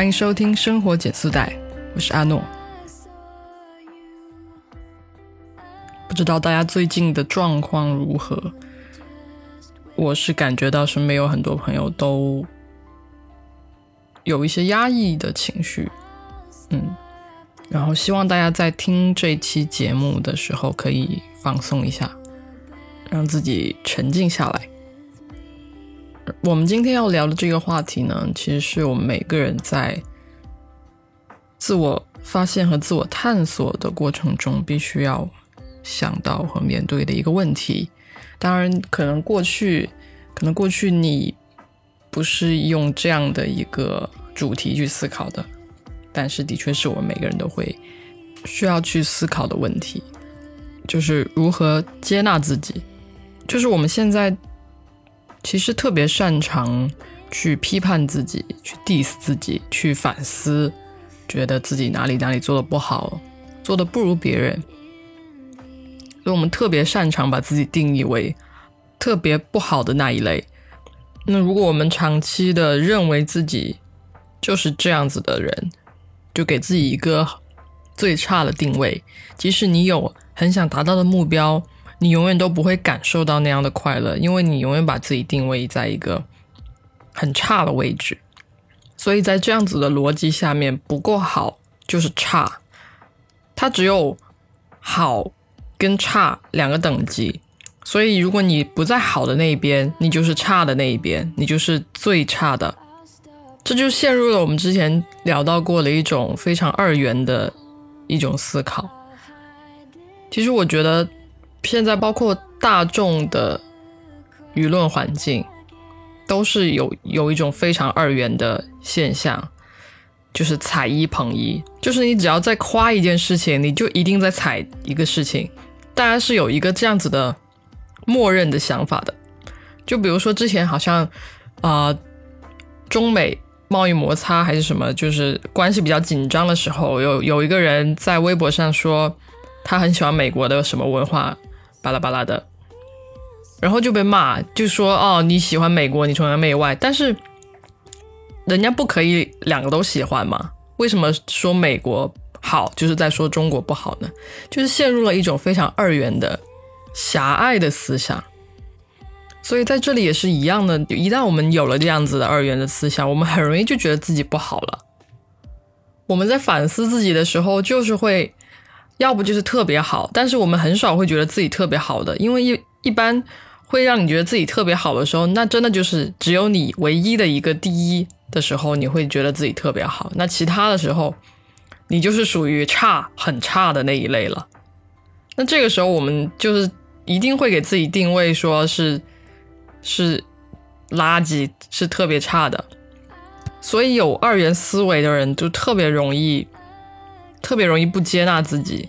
欢迎收听《生活减速带》，我是阿诺。不知道大家最近的状况如何？我是感觉到身边有很多朋友都有一些压抑的情绪，嗯，然后希望大家在听这期节目的时候可以放松一下，让自己沉静下来。我们今天要聊的这个话题呢，其实是我们每个人在自我发现和自我探索的过程中必须要想到和面对的一个问题。当然，可能过去，可能过去你不是用这样的一个主题去思考的，但是的确是我们每个人都会需要去思考的问题，就是如何接纳自己。就是我们现在。其实特别擅长去批判自己，去 diss 自己，去反思，觉得自己哪里哪里做的不好，做的不如别人。所以我们特别擅长把自己定义为特别不好的那一类。那如果我们长期的认为自己就是这样子的人，就给自己一个最差的定位，即使你有很想达到的目标。你永远都不会感受到那样的快乐，因为你永远把自己定位在一个很差的位置。所以在这样子的逻辑下面，不够好就是差，它只有好跟差两个等级。所以如果你不在好的那一边，你就是差的那一边，你就是最差的。这就陷入了我们之前聊到过的一种非常二元的一种思考。其实我觉得。现在包括大众的舆论环境，都是有有一种非常二元的现象，就是踩一捧一，就是你只要在夸一件事情，你就一定在踩一个事情，大家是有一个这样子的默认的想法的。就比如说之前好像啊，中美贸易摩擦还是什么，就是关系比较紧张的时候，有有一个人在微博上说他很喜欢美国的什么文化。巴拉巴拉的，然后就被骂，就说哦你喜欢美国，你崇洋媚外，但是人家不可以两个都喜欢吗？为什么说美国好就是在说中国不好呢？就是陷入了一种非常二元的狭隘的思想。所以在这里也是一样的，一旦我们有了这样子的二元的思想，我们很容易就觉得自己不好了。我们在反思自己的时候，就是会。要不就是特别好，但是我们很少会觉得自己特别好的，因为一一般会让你觉得自己特别好的时候，那真的就是只有你唯一的一个第一的时候，你会觉得自己特别好。那其他的时候，你就是属于差很差的那一类了。那这个时候，我们就是一定会给自己定位说是是垃圾，是特别差的。所以有二元思维的人就特别容易。特别容易不接纳自己，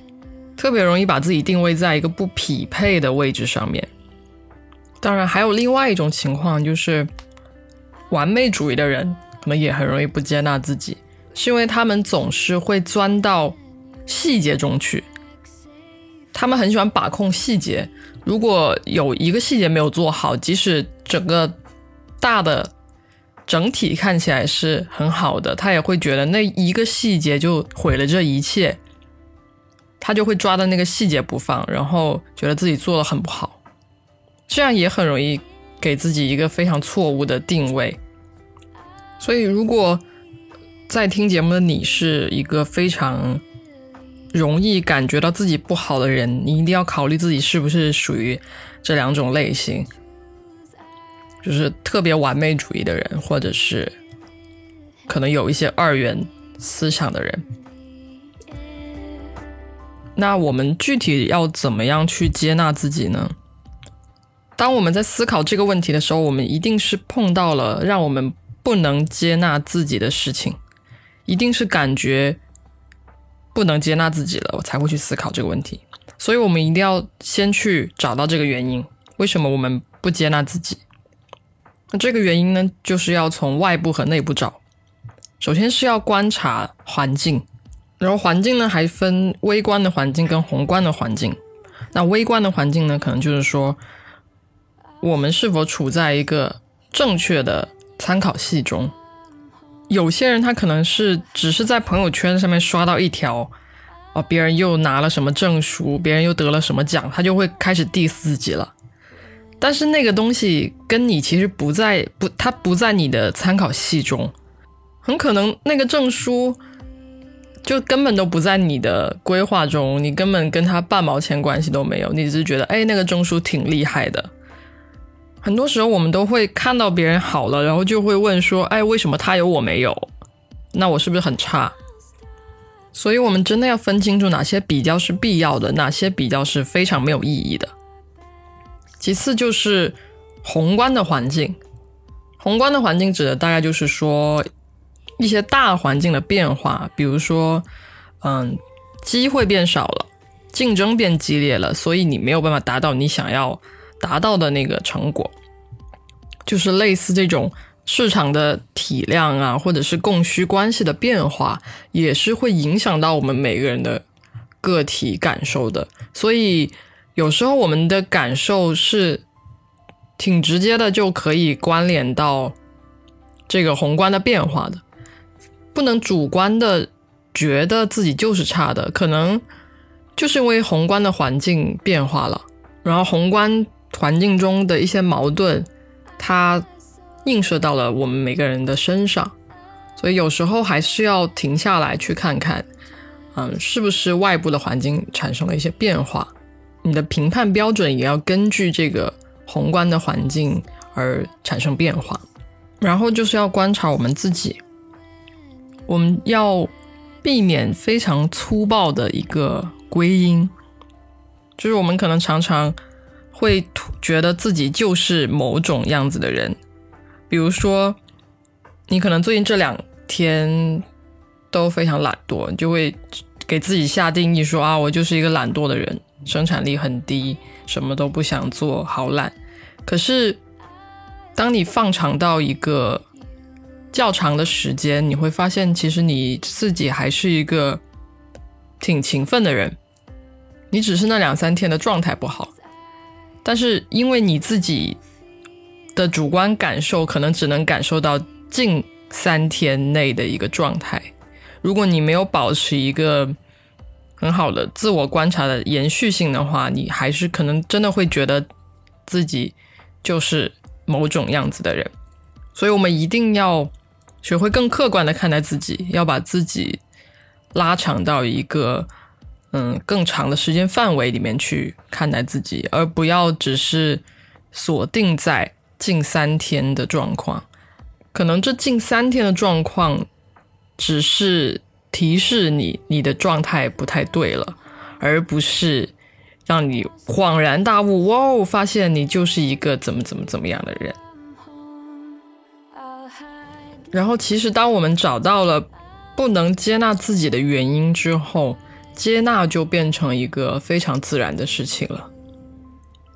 特别容易把自己定位在一个不匹配的位置上面。当然，还有另外一种情况，就是完美主义的人可能也很容易不接纳自己，是因为他们总是会钻到细节中去。他们很喜欢把控细节，如果有一个细节没有做好，即使整个大的。整体看起来是很好的，他也会觉得那一个细节就毁了这一切，他就会抓到那个细节不放，然后觉得自己做的很不好，这样也很容易给自己一个非常错误的定位。所以，如果在听节目的你是一个非常容易感觉到自己不好的人，你一定要考虑自己是不是属于这两种类型。就是特别完美主义的人，或者是可能有一些二元思想的人。那我们具体要怎么样去接纳自己呢？当我们在思考这个问题的时候，我们一定是碰到了让我们不能接纳自己的事情，一定是感觉不能接纳自己了，我才会去思考这个问题。所以，我们一定要先去找到这个原因，为什么我们不接纳自己？那这个原因呢，就是要从外部和内部找。首先是要观察环境，然后环境呢还分微观的环境跟宏观的环境。那微观的环境呢，可能就是说我们是否处在一个正确的参考系中，有些人他可能是只是在朋友圈上面刷到一条，哦，别人又拿了什么证书，别人又得了什么奖，他就会开始 diss 自己了。但是那个东西跟你其实不在不，它不在你的参考系中，很可能那个证书就根本都不在你的规划中，你根本跟他半毛钱关系都没有，你只是觉得哎，那个证书挺厉害的。很多时候我们都会看到别人好了，然后就会问说，哎，为什么他有我没有？那我是不是很差？所以我们真的要分清楚哪些比较是必要的，哪些比较是非常没有意义的。其次就是宏观的环境，宏观的环境指的大概就是说一些大环境的变化，比如说，嗯，机会变少了，竞争变激烈了，所以你没有办法达到你想要达到的那个成果，就是类似这种市场的体量啊，或者是供需关系的变化，也是会影响到我们每个人的个体感受的，所以。有时候我们的感受是挺直接的，就可以关联到这个宏观的变化的，不能主观的觉得自己就是差的，可能就是因为宏观的环境变化了，然后宏观环境中的一些矛盾，它映射到了我们每个人的身上，所以有时候还是要停下来去看看，嗯，是不是外部的环境产生了一些变化。你的评判标准也要根据这个宏观的环境而产生变化，然后就是要观察我们自己，我们要避免非常粗暴的一个归因，就是我们可能常常会觉得自己就是某种样子的人，比如说你可能最近这两天都非常懒惰，就会给自己下定义说啊，我就是一个懒惰的人。生产力很低，什么都不想做，好懒。可是，当你放长到一个较长的时间，你会发现，其实你自己还是一个挺勤奋的人。你只是那两三天的状态不好，但是因为你自己的主观感受，可能只能感受到近三天内的一个状态。如果你没有保持一个。很好的自我观察的延续性的话，你还是可能真的会觉得自己就是某种样子的人，所以我们一定要学会更客观的看待自己，要把自己拉长到一个嗯更长的时间范围里面去看待自己，而不要只是锁定在近三天的状况。可能这近三天的状况只是。提示你你的状态不太对了，而不是让你恍然大悟，哇哦，发现你就是一个怎么怎么怎么样的人。然后，其实当我们找到了不能接纳自己的原因之后，接纳就变成一个非常自然的事情了。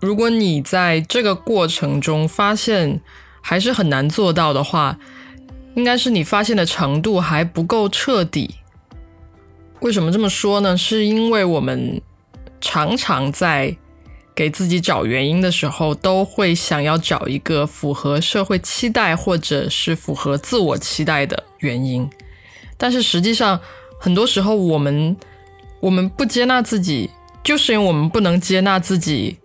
如果你在这个过程中发现还是很难做到的话，应该是你发现的程度还不够彻底。为什么这么说呢？是因为我们常常在给自己找原因的时候，都会想要找一个符合社会期待或者是符合自我期待的原因。但是实际上，很多时候我们我们不接纳自己，就是因为我们不能接纳自己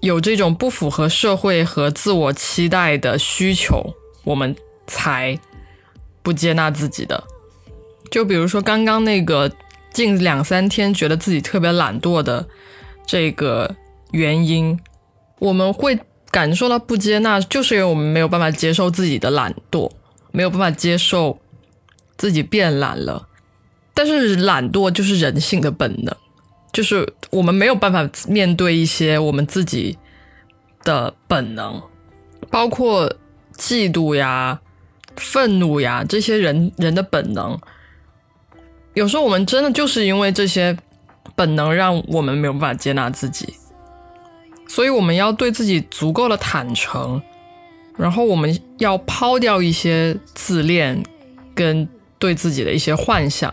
有这种不符合社会和自我期待的需求，我们才不接纳自己的。就比如说刚刚那个近两三天觉得自己特别懒惰的这个原因，我们会感受到不接纳，就是因为我们没有办法接受自己的懒惰，没有办法接受自己变懒了。但是懒惰就是人性的本能，就是我们没有办法面对一些我们自己的本能，包括嫉妒呀、愤怒呀这些人人的本能。有时候我们真的就是因为这些本能，让我们没有办法接纳自己，所以我们要对自己足够的坦诚，然后我们要抛掉一些自恋跟对自己的一些幻想。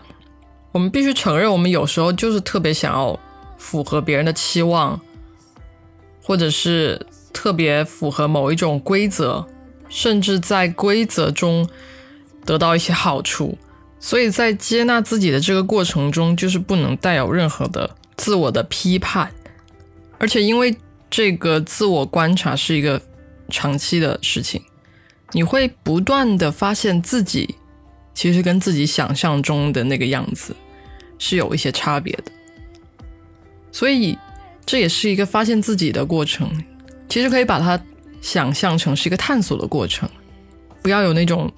我们必须承认，我们有时候就是特别想要符合别人的期望，或者是特别符合某一种规则，甚至在规则中得到一些好处。所以在接纳自己的这个过程中，就是不能带有任何的自我的批判，而且因为这个自我观察是一个长期的事情，你会不断的发现自己其实跟自己想象中的那个样子是有一些差别的，所以这也是一个发现自己的过程。其实可以把它想象成是一个探索的过程，不要有那种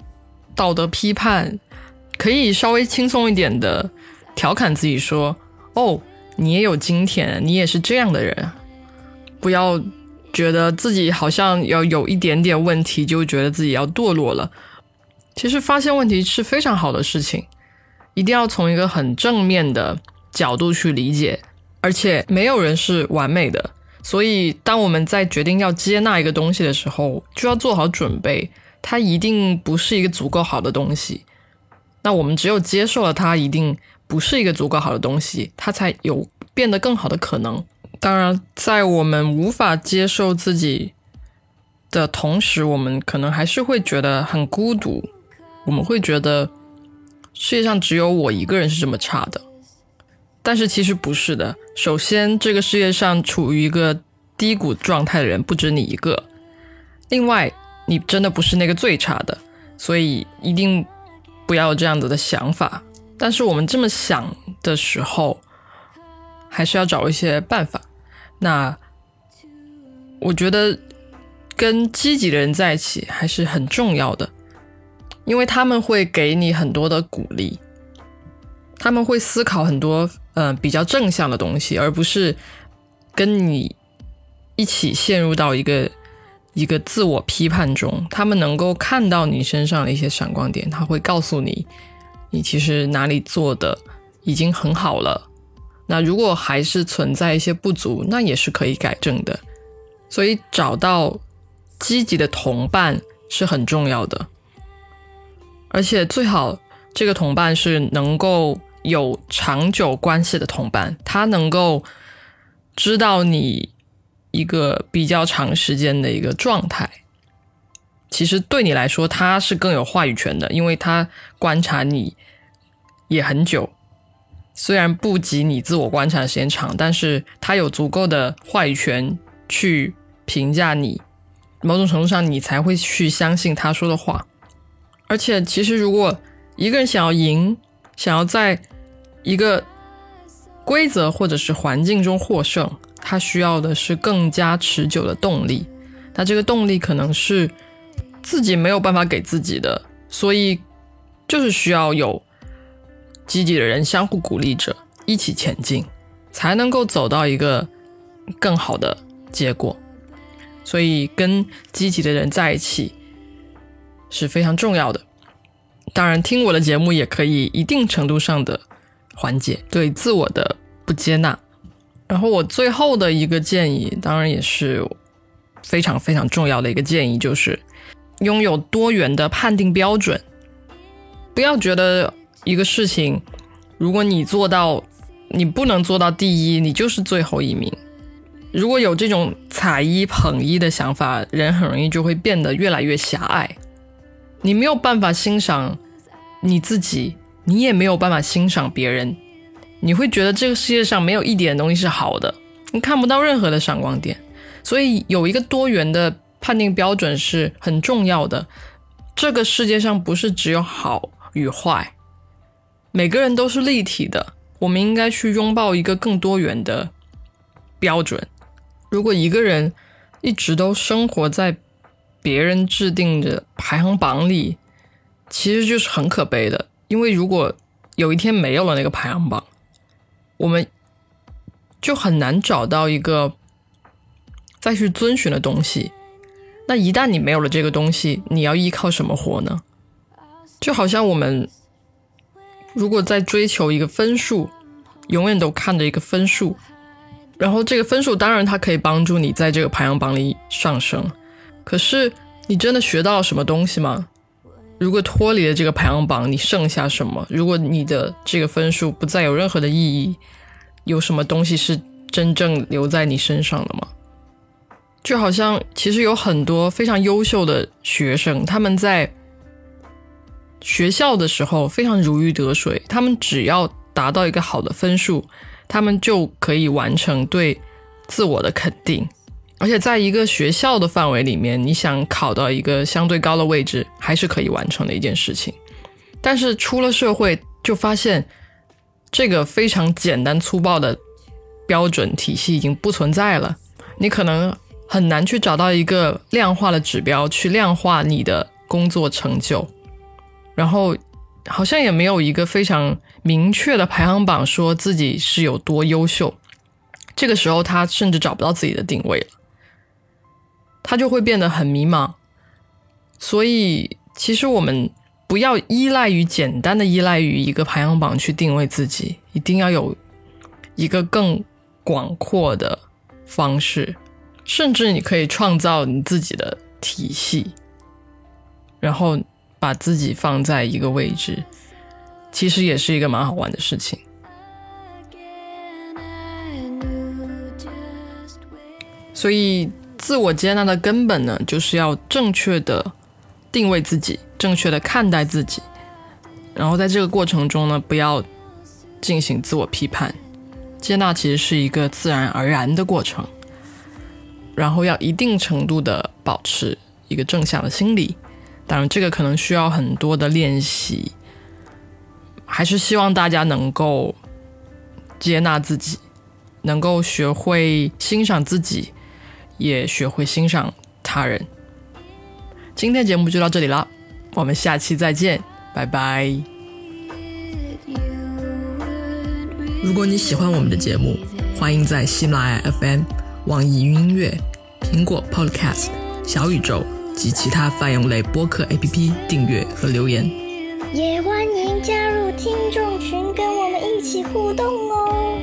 道德批判。可以稍微轻松一点的调侃自己说：“哦，你也有今天，你也是这样的人。”不要觉得自己好像要有一点点问题就觉得自己要堕落了。其实发现问题是非常好的事情，一定要从一个很正面的角度去理解。而且没有人是完美的，所以当我们在决定要接纳一个东西的时候，就要做好准备，它一定不是一个足够好的东西。那我们只有接受了它一定不是一个足够好的东西，它才有变得更好的可能。当然，在我们无法接受自己的同时，我们可能还是会觉得很孤独。我们会觉得世界上只有我一个人是这么差的，但是其实不是的。首先，这个世界上处于一个低谷状态的人不止你一个。另外，你真的不是那个最差的，所以一定。不要这样子的想法，但是我们这么想的时候，还是要找一些办法。那我觉得跟积极的人在一起还是很重要的，因为他们会给你很多的鼓励，他们会思考很多嗯比较正向的东西，而不是跟你一起陷入到一个。一个自我批判中，他们能够看到你身上的一些闪光点，他会告诉你，你其实哪里做的已经很好了。那如果还是存在一些不足，那也是可以改正的。所以找到积极的同伴是很重要的，而且最好这个同伴是能够有长久关系的同伴，他能够知道你。一个比较长时间的一个状态，其实对你来说，他是更有话语权的，因为他观察你也很久，虽然不及你自我观察的时间长，但是他有足够的话语权去评价你，某种程度上，你才会去相信他说的话。而且，其实如果一个人想要赢，想要在一个规则或者是环境中获胜。他需要的是更加持久的动力，那这个动力可能是自己没有办法给自己的，所以就是需要有积极的人相互鼓励着，一起前进，才能够走到一个更好的结果。所以跟积极的人在一起是非常重要的。当然，听我的节目也可以一定程度上的缓解对自我的不接纳。然后我最后的一个建议，当然也是非常非常重要的一个建议，就是拥有多元的判定标准。不要觉得一个事情，如果你做到，你不能做到第一，你就是最后一名。如果有这种踩一捧一的想法，人很容易就会变得越来越狭隘。你没有办法欣赏你自己，你也没有办法欣赏别人。你会觉得这个世界上没有一点东西是好的，你看不到任何的闪光点，所以有一个多元的判定标准是很重要的。这个世界上不是只有好与坏，每个人都是立体的。我们应该去拥抱一个更多元的标准。如果一个人一直都生活在别人制定的排行榜里，其实就是很可悲的。因为如果有一天没有了那个排行榜，我们就很难找到一个再去遵循的东西。那一旦你没有了这个东西，你要依靠什么活呢？就好像我们如果在追求一个分数，永远都看着一个分数，然后这个分数当然它可以帮助你在这个排行榜里上升，可是你真的学到了什么东西吗？如果脱离了这个排行榜，你剩下什么？如果你的这个分数不再有任何的意义，有什么东西是真正留在你身上的吗？就好像其实有很多非常优秀的学生，他们在学校的时候非常如鱼得水，他们只要达到一个好的分数，他们就可以完成对自我的肯定。而且在一个学校的范围里面，你想考到一个相对高的位置，还是可以完成的一件事情。但是出了社会，就发现这个非常简单粗暴的标准体系已经不存在了。你可能很难去找到一个量化的指标去量化你的工作成就，然后好像也没有一个非常明确的排行榜说自己是有多优秀。这个时候，他甚至找不到自己的定位了。他就会变得很迷茫，所以其实我们不要依赖于简单的依赖于一个排行榜去定位自己，一定要有一个更广阔的方式，甚至你可以创造你自己的体系，然后把自己放在一个位置，其实也是一个蛮好玩的事情。所以。自我接纳的根本呢，就是要正确的定位自己，正确的看待自己，然后在这个过程中呢，不要进行自我批判。接纳其实是一个自然而然的过程，然后要一定程度的保持一个正向的心理。当然，这个可能需要很多的练习，还是希望大家能够接纳自己，能够学会欣赏自己。也学会欣赏他人。今天节目就到这里了我们下期再见拜拜。如果你喜欢我们的节目欢迎在喜马拉雅 fm 网易云音乐苹果 podcast 小宇宙及其他泛用类播客 app 订阅和留言。也欢迎加入听众群跟我们一起互动哦。